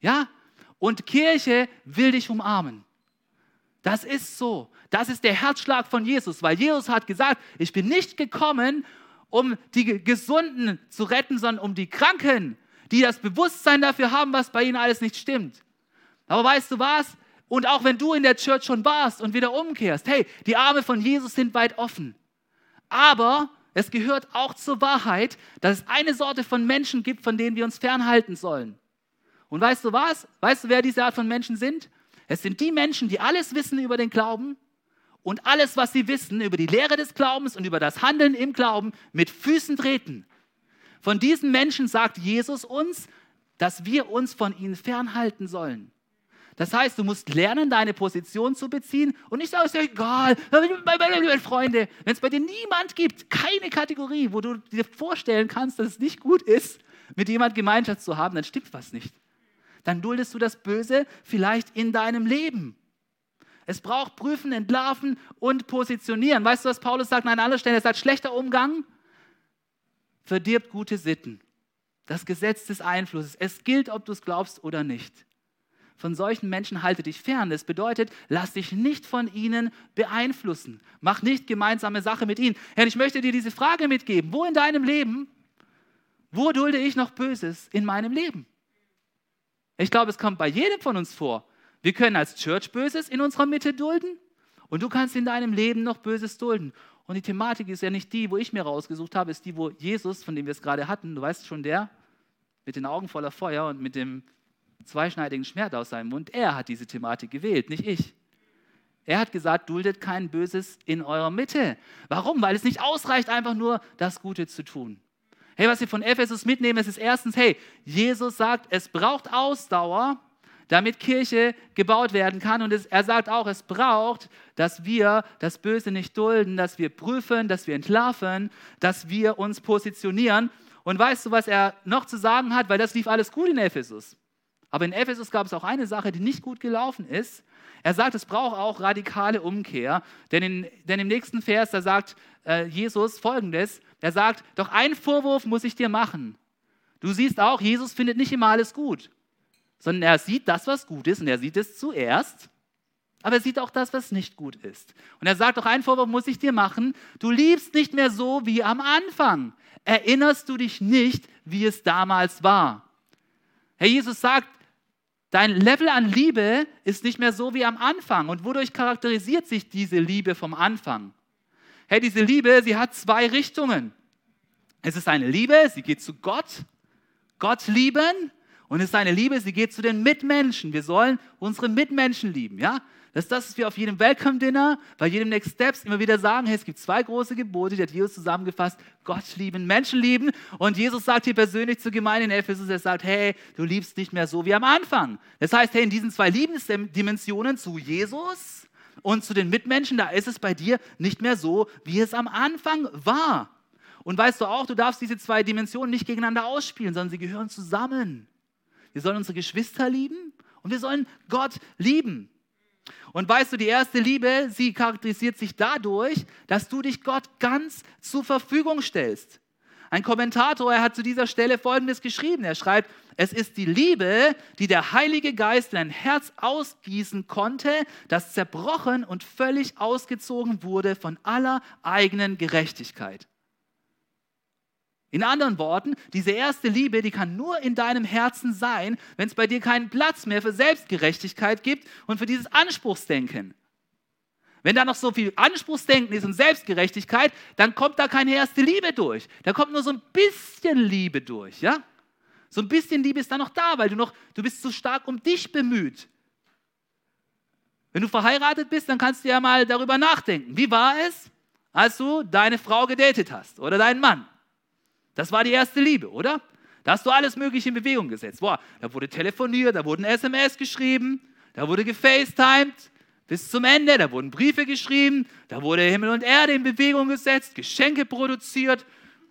Ja? Und Kirche will dich umarmen. Das ist so. Das ist der Herzschlag von Jesus, weil Jesus hat gesagt, ich bin nicht gekommen, um die Gesunden zu retten, sondern um die Kranken, die das Bewusstsein dafür haben, was bei ihnen alles nicht stimmt. Aber weißt du was? Und auch wenn du in der Church schon warst und wieder umkehrst, hey, die Arme von Jesus sind weit offen. Aber es gehört auch zur Wahrheit, dass es eine Sorte von Menschen gibt, von denen wir uns fernhalten sollen. Und weißt du was? Weißt du, wer diese Art von Menschen sind? Es sind die Menschen, die alles wissen über den Glauben, und alles, was sie wissen über die Lehre des Glaubens und über das Handeln im Glauben, mit Füßen treten. Von diesen Menschen sagt Jesus uns, dass wir uns von ihnen fernhalten sollen. Das heißt, du musst lernen, deine Position zu beziehen und nicht sagen, ist ja egal, Freunde, wenn es bei dir niemand gibt, keine Kategorie, wo du dir vorstellen kannst, dass es nicht gut ist, mit jemand Gemeinschaft zu haben, dann stimmt was nicht. Dann duldest du das Böse vielleicht in deinem Leben. Es braucht prüfen, entlarven und positionieren. Weißt du, was Paulus sagt an einer anderen Stelle? Er sagt, schlechter Umgang verdirbt gute Sitten. Das Gesetz des Einflusses. Es gilt, ob du es glaubst oder nicht. Von solchen Menschen halte dich fern. Das bedeutet, lass dich nicht von ihnen beeinflussen. Mach nicht gemeinsame Sache mit ihnen. Herr, ich möchte dir diese Frage mitgeben. Wo in deinem Leben, wo dulde ich noch Böses in meinem Leben? Ich glaube, es kommt bei jedem von uns vor. Wir können als Church Böses in unserer Mitte dulden und du kannst in deinem Leben noch Böses dulden. Und die Thematik ist ja nicht die, wo ich mir rausgesucht habe, ist die, wo Jesus, von dem wir es gerade hatten, du weißt schon, der mit den Augen voller Feuer und mit dem zweischneidigen Schwert aus seinem Mund, er hat diese Thematik gewählt, nicht ich. Er hat gesagt, duldet kein Böses in eurer Mitte. Warum? Weil es nicht ausreicht, einfach nur das Gute zu tun. Hey, was wir von Ephesus mitnehmen, ist erstens, hey, Jesus sagt, es braucht Ausdauer, damit Kirche gebaut werden kann. Und es, er sagt auch, es braucht, dass wir das Böse nicht dulden, dass wir prüfen, dass wir entlarven, dass wir uns positionieren. Und weißt du, was er noch zu sagen hat? Weil das lief alles gut in Ephesus. Aber in Ephesus gab es auch eine Sache, die nicht gut gelaufen ist. Er sagt, es braucht auch radikale Umkehr. Denn, in, denn im nächsten Vers, da sagt äh, Jesus folgendes: Er sagt, doch einen Vorwurf muss ich dir machen. Du siehst auch, Jesus findet nicht immer alles gut sondern er sieht das, was gut ist und er sieht es zuerst, aber er sieht auch das, was nicht gut ist. Und er sagt auch, ein Vorwurf muss ich dir machen, du liebst nicht mehr so wie am Anfang. Erinnerst du dich nicht, wie es damals war? Herr Jesus sagt, dein Level an Liebe ist nicht mehr so wie am Anfang. Und wodurch charakterisiert sich diese Liebe vom Anfang? Hey, diese Liebe, sie hat zwei Richtungen. Es ist eine Liebe, sie geht zu Gott, Gott lieben und es ist eine Liebe, sie geht zu den Mitmenschen. Wir sollen unsere Mitmenschen lieben, ja? Das ist das, was wir auf jedem Welcome-Dinner, bei jedem Next Steps immer wieder sagen, hey, es gibt zwei große Gebote, die hat Jesus zusammengefasst, Gott lieben, Menschen lieben. Und Jesus sagt hier persönlich zur Gemeinde in Ephesus, er sagt, hey, du liebst nicht mehr so wie am Anfang. Das heißt, hey, in diesen zwei Liebensdimensionen zu Jesus und zu den Mitmenschen, da ist es bei dir nicht mehr so, wie es am Anfang war. Und weißt du auch, du darfst diese zwei Dimensionen nicht gegeneinander ausspielen, sondern sie gehören zusammen. Wir sollen unsere Geschwister lieben und wir sollen Gott lieben. Und weißt du, die erste Liebe, sie charakterisiert sich dadurch, dass du dich Gott ganz zur Verfügung stellst. Ein Kommentator, er hat zu dieser Stelle Folgendes geschrieben. Er schreibt, es ist die Liebe, die der Heilige Geist in ein Herz ausgießen konnte, das zerbrochen und völlig ausgezogen wurde von aller eigenen Gerechtigkeit. In anderen Worten, diese erste Liebe, die kann nur in deinem Herzen sein, wenn es bei dir keinen Platz mehr für Selbstgerechtigkeit gibt und für dieses Anspruchsdenken. Wenn da noch so viel Anspruchsdenken ist und Selbstgerechtigkeit, dann kommt da keine erste Liebe durch. Da kommt nur so ein bisschen Liebe durch, ja? So ein bisschen Liebe ist da noch da, weil du noch, du bist so stark um dich bemüht. Wenn du verheiratet bist, dann kannst du ja mal darüber nachdenken. Wie war es, als du deine Frau gedatet hast oder deinen Mann? Das war die erste Liebe, oder? Da hast du alles Mögliche in Bewegung gesetzt. Boah, da wurde telefoniert, da wurden SMS geschrieben, da wurde gefacetimed bis zum Ende, da wurden Briefe geschrieben, da wurde Himmel und Erde in Bewegung gesetzt, Geschenke produziert,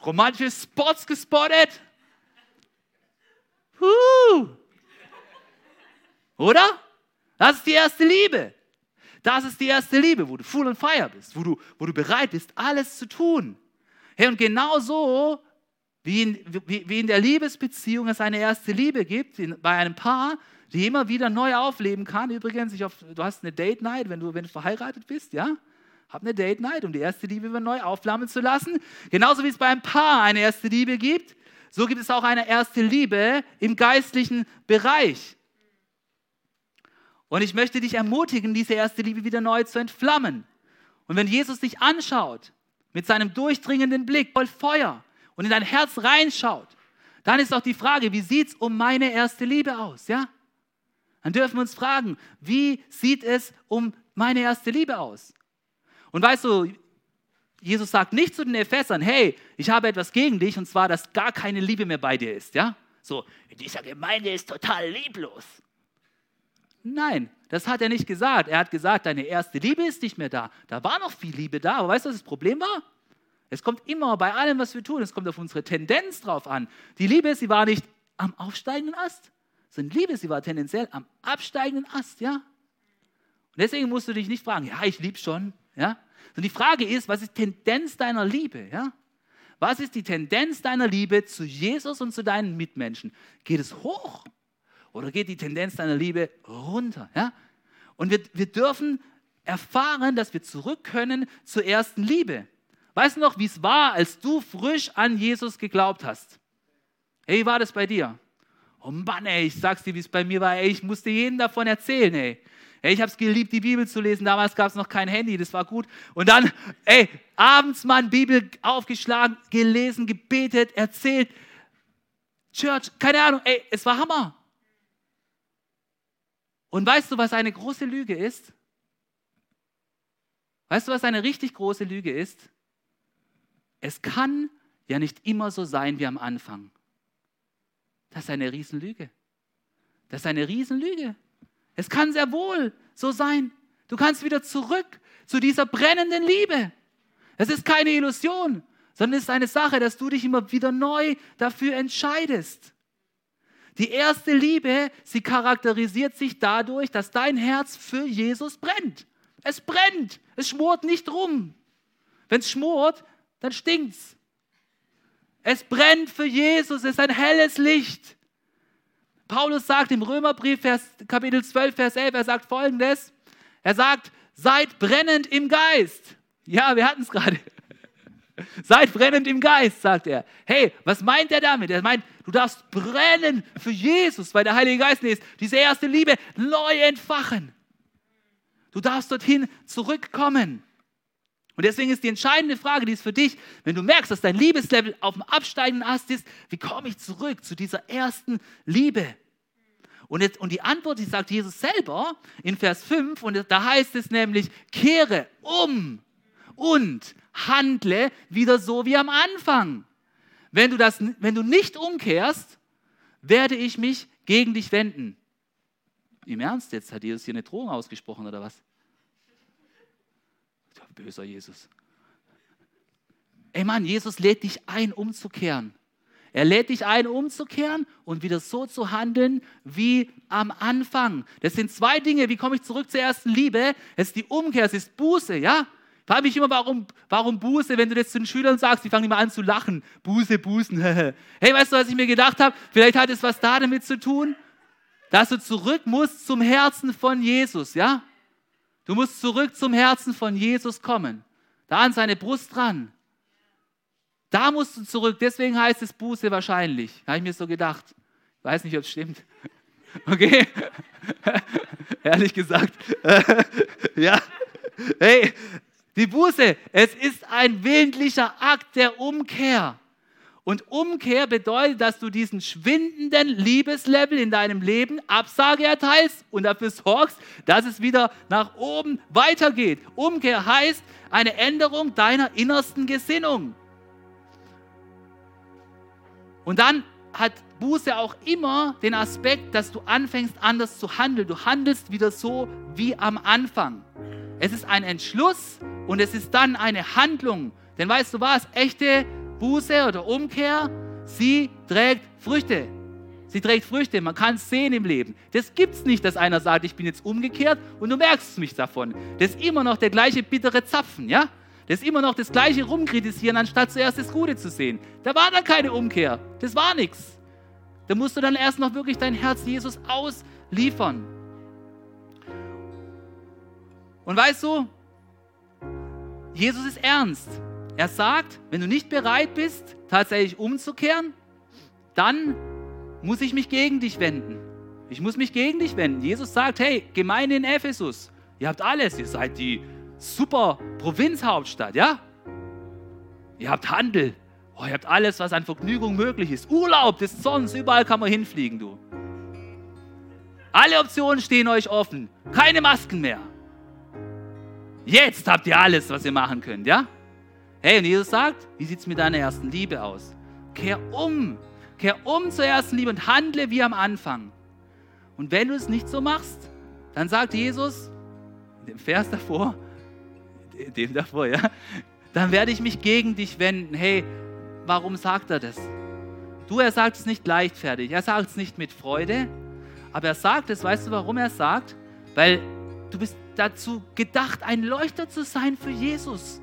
romantische Spots gespottet. Uh. Oder? Das ist die erste Liebe. Das ist die erste Liebe, wo du full on fire bist, wo du, wo du bereit bist, alles zu tun. Hey, und genau so, wie in, wie, wie in der Liebesbeziehung es eine erste Liebe gibt, in, bei einem Paar, die immer wieder neu aufleben kann. Übrigens, ich hoffe, du hast eine Date Night, wenn du, wenn du verheiratet bist, ja? Hab eine Date Night, um die erste Liebe wieder neu aufflammen zu lassen. Genauso wie es beim Paar eine erste Liebe gibt, so gibt es auch eine erste Liebe im geistlichen Bereich. Und ich möchte dich ermutigen, diese erste Liebe wieder neu zu entflammen. Und wenn Jesus dich anschaut, mit seinem durchdringenden Blick voll Feuer und in dein Herz reinschaut, dann ist auch die Frage, wie sieht es um meine erste Liebe aus? Ja? Dann dürfen wir uns fragen, wie sieht es um meine erste Liebe aus? Und weißt du, Jesus sagt nicht zu den Ephesern, hey, ich habe etwas gegen dich, und zwar, dass gar keine Liebe mehr bei dir ist. Ja? So, in dieser Gemeinde ist total lieblos. Nein, das hat er nicht gesagt. Er hat gesagt, deine erste Liebe ist nicht mehr da. Da war noch viel Liebe da, aber weißt du, was das Problem war? Es kommt immer bei allem, was wir tun, es kommt auf unsere Tendenz drauf an. Die Liebe, sie war nicht am aufsteigenden Ast, sondern Liebe, sie war tendenziell am absteigenden Ast, ja? Und deswegen musst du dich nicht fragen, ja, ich liebe schon, ja? Sondern die Frage ist, was ist Tendenz deiner Liebe, ja? Was ist die Tendenz deiner Liebe zu Jesus und zu deinen Mitmenschen? Geht es hoch oder geht die Tendenz deiner Liebe runter? Ja? Und wir, wir dürfen erfahren, dass wir zurück können zur ersten Liebe. Weißt du noch, wie es war, als du frisch an Jesus geglaubt hast? Hey, wie war das bei dir? Oh Mann, ey, ich sag's dir, wie es bei mir war. Ey, ich musste jedem davon erzählen, ey. Ey, ich habe es geliebt, die Bibel zu lesen. Damals gab es noch kein Handy, das war gut. Und dann, ey, abends mal Bibel aufgeschlagen, gelesen, gebetet, erzählt. Church, keine Ahnung, ey, es war Hammer. Und weißt du, was eine große Lüge ist? Weißt du, was eine richtig große Lüge ist? Es kann ja nicht immer so sein wie am Anfang. Das ist eine Riesenlüge. Das ist eine Riesenlüge. Es kann sehr wohl so sein. Du kannst wieder zurück zu dieser brennenden Liebe. Es ist keine Illusion, sondern es ist eine Sache, dass du dich immer wieder neu dafür entscheidest. Die erste Liebe, sie charakterisiert sich dadurch, dass dein Herz für Jesus brennt. Es brennt, es schmort nicht rum. Wenn es schmort, dann stinkt's. Es brennt für Jesus, es ist ein helles Licht. Paulus sagt im Römerbrief, Vers, Kapitel 12, Vers 11, er sagt folgendes. Er sagt, seid brennend im Geist. Ja, wir hatten es gerade. [LAUGHS] Seid brennend im Geist, sagt er. Hey, was meint er damit? Er meint, du darfst brennen für Jesus, weil der Heilige Geist ist. Diese erste Liebe neu entfachen. Du darfst dorthin zurückkommen. Und deswegen ist die entscheidende Frage, die ist für dich, wenn du merkst, dass dein Liebeslevel auf dem absteigenden Ast ist, wie komme ich zurück zu dieser ersten Liebe? Und, jetzt, und die Antwort, die sagt Jesus selber in Vers 5, und da heißt es nämlich, kehre um und handle wieder so wie am Anfang. Wenn du, das, wenn du nicht umkehrst, werde ich mich gegen dich wenden. Im Ernst, jetzt hat Jesus hier eine Drohung ausgesprochen oder was? Böser Jesus. Ey Mann, Jesus lädt dich ein, umzukehren. Er lädt dich ein, umzukehren und wieder so zu handeln wie am Anfang. Das sind zwei Dinge. Wie komme ich zurück zur ersten Liebe? Es ist die Umkehr, es ist Buße, ja? Frage mich immer, warum, warum Buße, wenn du das zu den Schülern sagst, die fangen immer an zu lachen. Buße, Bußen. [LAUGHS] hey, weißt du, was ich mir gedacht habe? Vielleicht hat es was da damit zu tun, dass du zurück musst zum Herzen von Jesus, ja? Du musst zurück zum Herzen von Jesus kommen. Da an seine Brust dran. Da musst du zurück. Deswegen heißt es Buße wahrscheinlich. Habe ich mir so gedacht. Ich weiß nicht, ob es stimmt. [LAUGHS] Okay? [LAUGHS] Ehrlich gesagt. [LAUGHS] ja. Hey, die Buße, es ist ein willentlicher Akt der Umkehr. Und Umkehr bedeutet, dass du diesen schwindenden Liebeslevel in deinem Leben Absage erteilst und dafür sorgst, dass es wieder nach oben weitergeht. Umkehr heißt eine Änderung deiner innersten Gesinnung. Und dann hat Buße auch immer den Aspekt, dass du anfängst anders zu handeln. Du handelst wieder so wie am Anfang. Es ist ein Entschluss und es ist dann eine Handlung. Denn weißt du was? Echte Buße oder Umkehr, sie trägt Früchte. Sie trägt Früchte, man kann es sehen im Leben. Das gibt es nicht, dass einer sagt, ich bin jetzt umgekehrt und du merkst mich davon. Das ist immer noch der gleiche bittere Zapfen, ja? Das ist immer noch das gleiche Rumkritisieren, anstatt zuerst das Gute zu sehen. Da war dann keine Umkehr. Das war nichts. Da musst du dann erst noch wirklich dein Herz Jesus ausliefern. Und weißt du, Jesus ist ernst. Er sagt, wenn du nicht bereit bist, tatsächlich umzukehren, dann muss ich mich gegen dich wenden. Ich muss mich gegen dich wenden. Jesus sagt, hey, Gemeinde in Ephesus, ihr habt alles, ihr seid die super Provinzhauptstadt, ja? Ihr habt Handel, oh, ihr habt alles, was an Vergnügung möglich ist. Urlaub des Sonnens, überall kann man hinfliegen, du. Alle Optionen stehen euch offen, keine Masken mehr. Jetzt habt ihr alles, was ihr machen könnt, ja? Hey, und Jesus sagt, wie sieht es mit deiner ersten Liebe aus? Kehr um, kehr um zur ersten Liebe und handle wie am Anfang. Und wenn du es nicht so machst, dann sagt Jesus, in dem Vers davor, dem davor, ja, dann werde ich mich gegen dich wenden. Hey, warum sagt er das? Du, er sagt es nicht leichtfertig, er sagt es nicht mit Freude, aber er sagt es, weißt du, warum er sagt? Weil du bist dazu gedacht, ein Leuchter zu sein für Jesus.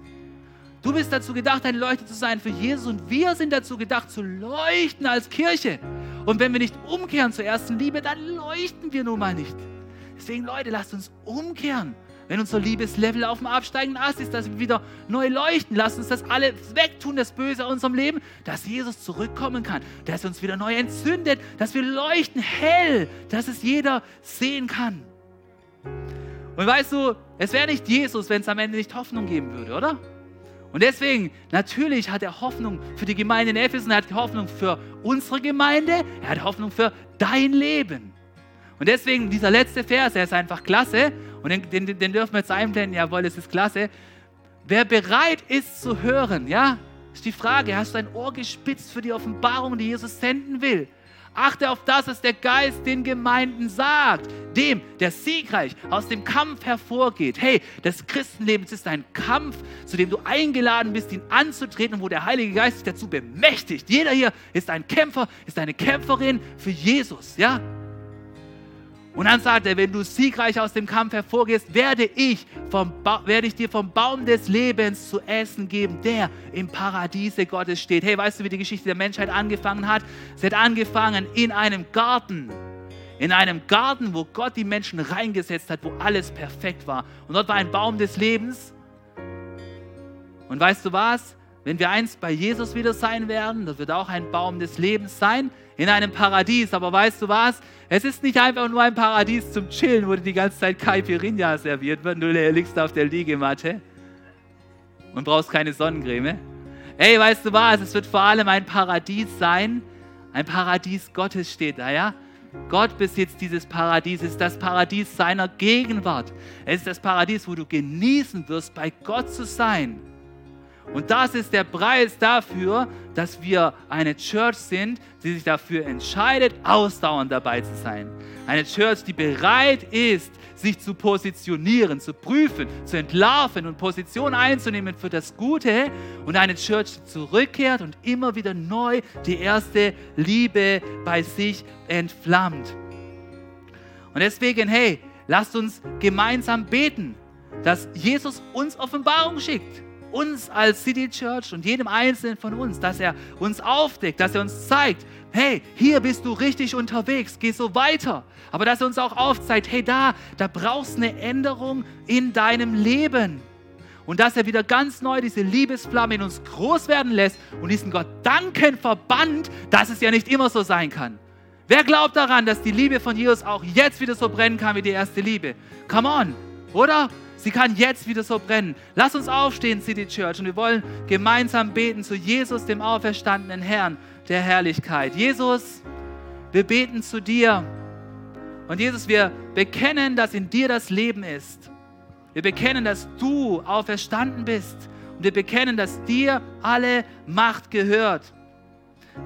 Du bist dazu gedacht, ein Leuchter zu sein für Jesus und wir sind dazu gedacht, zu leuchten als Kirche. Und wenn wir nicht umkehren zur ersten Liebe, dann leuchten wir nun mal nicht. Deswegen, Leute, lasst uns umkehren. Wenn unser Liebeslevel auf dem absteigenden Ast ist, dass wir wieder neu leuchten. Lasst uns das alle wegtun, das Böse aus unserem Leben, dass Jesus zurückkommen kann, dass er uns wieder neu entzündet, dass wir leuchten hell, dass es jeder sehen kann. Und weißt du, es wäre nicht Jesus, wenn es am Ende nicht Hoffnung geben würde, oder? Und deswegen, natürlich hat er Hoffnung für die Gemeinde in Ephesus, er hat Hoffnung für unsere Gemeinde, er hat Hoffnung für dein Leben. Und deswegen, dieser letzte Vers, er ist einfach klasse und den, den, den dürfen wir jetzt einblenden, jawohl, es ist klasse. Wer bereit ist zu hören, ja, ist die Frage, hast du ein Ohr gespitzt für die Offenbarung, die Jesus senden will? Achte auf das, was der Geist den Gemeinden sagt. Dem, der siegreich aus dem Kampf hervorgeht. Hey, das Christenleben ist ein Kampf, zu dem du eingeladen bist, ihn anzutreten und wo der Heilige Geist dich dazu bemächtigt. Jeder hier ist ein Kämpfer, ist eine Kämpferin für Jesus. Ja? Und dann sagt er, wenn du siegreich aus dem Kampf hervorgehst, werde ich, vom werde ich dir vom Baum des Lebens zu essen geben, der im Paradiese Gottes steht. Hey, weißt du, wie die Geschichte der Menschheit angefangen hat? Sie hat angefangen in einem Garten. In einem Garten, wo Gott die Menschen reingesetzt hat, wo alles perfekt war. Und dort war ein Baum des Lebens. Und weißt du was? Wenn wir einst bei Jesus wieder sein werden, das wird auch ein Baum des Lebens sein, in einem Paradies. Aber weißt du was? Es ist nicht einfach nur ein Paradies zum Chillen, wo dir die ganze Zeit Caipirinha serviert wird. Du liegst auf der Liegematte und brauchst keine Sonnencreme. Ey, weißt du was? Es wird vor allem ein Paradies sein. Ein Paradies Gottes steht da, ja? Gott besitzt dieses Paradies, es ist das Paradies seiner Gegenwart. Es ist das Paradies, wo du genießen wirst, bei Gott zu sein. Und das ist der Preis dafür, dass wir eine Church sind, die sich dafür entscheidet, ausdauernd dabei zu sein. Eine Church, die bereit ist, sich zu positionieren, zu prüfen, zu entlarven und Position einzunehmen für das Gute. Und eine Church, die zurückkehrt und immer wieder neu die erste Liebe bei sich entflammt. Und deswegen, hey, lasst uns gemeinsam beten, dass Jesus uns Offenbarung schickt uns als City Church und jedem Einzelnen von uns, dass er uns aufdeckt, dass er uns zeigt, hey, hier bist du richtig unterwegs, geh so weiter. Aber dass er uns auch aufzeigt, hey, da, da brauchst du eine Änderung in deinem Leben. Und dass er wieder ganz neu diese Liebesflamme in uns groß werden lässt und diesen Gott danken verbannt, dass es ja nicht immer so sein kann. Wer glaubt daran, dass die Liebe von Jesus auch jetzt wieder so brennen kann wie die erste Liebe? Come on, oder? Sie kann jetzt wieder so brennen. Lass uns aufstehen, City Church, und wir wollen gemeinsam beten zu Jesus, dem auferstandenen Herrn der Herrlichkeit. Jesus, wir beten zu dir. Und Jesus, wir bekennen, dass in dir das Leben ist. Wir bekennen, dass du auferstanden bist. Und wir bekennen, dass dir alle Macht gehört.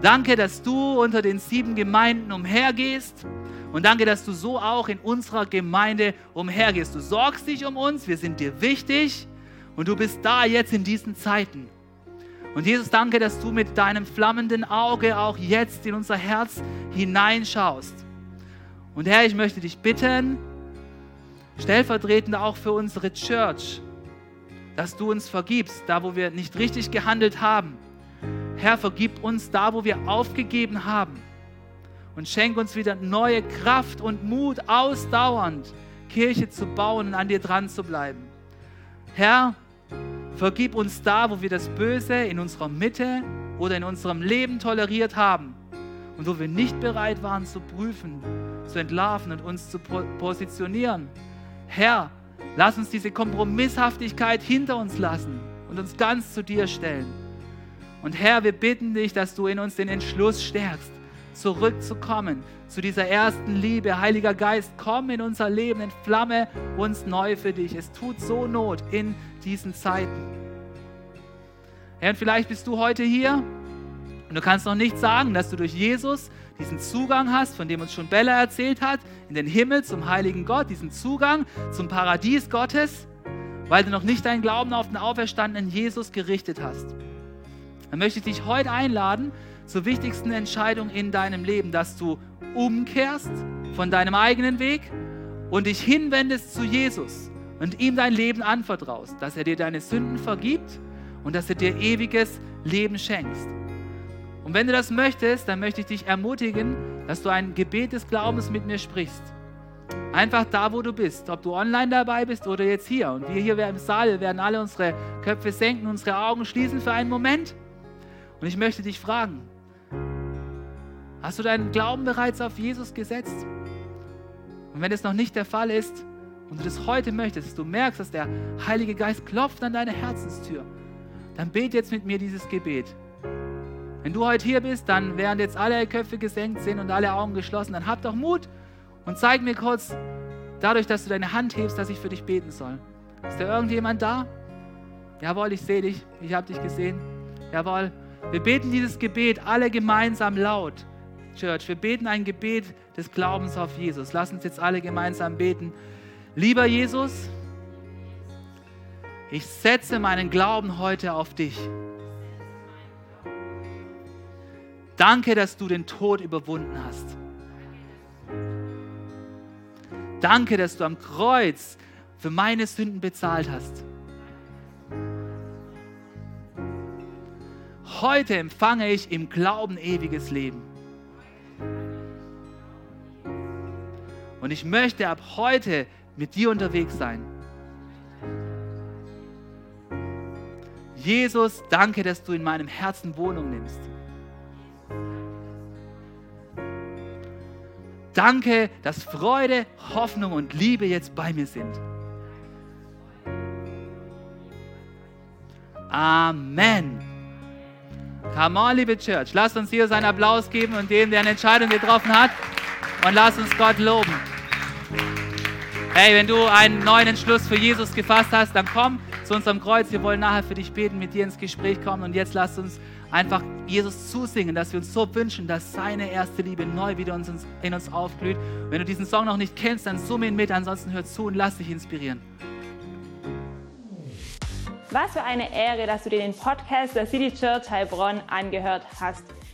Danke, dass du unter den sieben Gemeinden umhergehst und danke, dass du so auch in unserer Gemeinde umhergehst. Du sorgst dich um uns, wir sind dir wichtig und du bist da jetzt in diesen Zeiten. Und Jesus, danke, dass du mit deinem flammenden Auge auch jetzt in unser Herz hineinschaust. Und Herr, ich möchte dich bitten, stellvertretend auch für unsere Church, dass du uns vergibst, da wo wir nicht richtig gehandelt haben. Herr, vergib uns da, wo wir aufgegeben haben. Und schenk uns wieder neue Kraft und Mut, ausdauernd Kirche zu bauen und an dir dran zu bleiben. Herr, vergib uns da, wo wir das Böse in unserer Mitte oder in unserem Leben toleriert haben und wo wir nicht bereit waren zu prüfen, zu entlarven und uns zu positionieren. Herr, lass uns diese Kompromisshaftigkeit hinter uns lassen und uns ganz zu dir stellen. Und Herr, wir bitten dich, dass du in uns den Entschluss stärkst, zurückzukommen zu dieser ersten Liebe. Heiliger Geist, komm in unser Leben, entflamme uns neu für dich. Es tut so Not in diesen Zeiten. Herr, und vielleicht bist du heute hier und du kannst noch nicht sagen, dass du durch Jesus diesen Zugang hast, von dem uns schon Bella erzählt hat, in den Himmel zum heiligen Gott, diesen Zugang zum Paradies Gottes, weil du noch nicht deinen Glauben auf den auferstandenen Jesus gerichtet hast. Dann möchte ich dich heute einladen zur wichtigsten Entscheidung in deinem Leben, dass du umkehrst von deinem eigenen Weg und dich hinwendest zu Jesus und ihm dein Leben anvertraust, dass er dir deine Sünden vergibt und dass er dir ewiges Leben schenkst. Und wenn du das möchtest, dann möchte ich dich ermutigen, dass du ein Gebet des Glaubens mit mir sprichst. Einfach da, wo du bist, ob du online dabei bist oder jetzt hier. Und wir hier im Saal werden alle unsere Köpfe senken, unsere Augen schließen für einen Moment. Und ich möchte dich fragen, hast du deinen Glauben bereits auf Jesus gesetzt? Und wenn es noch nicht der Fall ist und du das heute möchtest, dass du merkst, dass der Heilige Geist klopft an deine Herzenstür, dann bete jetzt mit mir dieses Gebet. Wenn du heute hier bist, dann während jetzt alle Köpfe gesenkt sind und alle Augen geschlossen, dann hab doch Mut und zeig mir kurz, dadurch, dass du deine Hand hebst, dass ich für dich beten soll. Ist da irgendjemand da? Jawohl, ich sehe dich, ich habe dich gesehen. Jawohl. Wir beten dieses Gebet alle gemeinsam laut. Church, wir beten ein Gebet des Glaubens auf Jesus. Lass uns jetzt alle gemeinsam beten. Lieber Jesus, ich setze meinen Glauben heute auf dich. Danke, dass du den Tod überwunden hast. Danke, dass du am Kreuz für meine Sünden bezahlt hast. Heute empfange ich im Glauben ewiges Leben. Und ich möchte ab heute mit dir unterwegs sein. Jesus, danke, dass du in meinem Herzen Wohnung nimmst. Danke, dass Freude, Hoffnung und Liebe jetzt bei mir sind. Amen. Come on, liebe Church. Lasst uns hier seinen Applaus geben und dem, der eine Entscheidung getroffen hat. Und lasst uns Gott loben. Hey, wenn du einen neuen Entschluss für Jesus gefasst hast, dann komm zu unserem Kreuz. Wir wollen nachher für dich beten, mit dir ins Gespräch kommen. Und jetzt lasst uns einfach Jesus zusingen, dass wir uns so wünschen, dass seine erste Liebe neu wieder in uns aufblüht. Wenn du diesen Song noch nicht kennst, dann summe ihn mit. Ansonsten hör zu und lass dich inspirieren. Was für eine Ehre, dass du dir den Podcast der City Church Heilbronn angehört hast.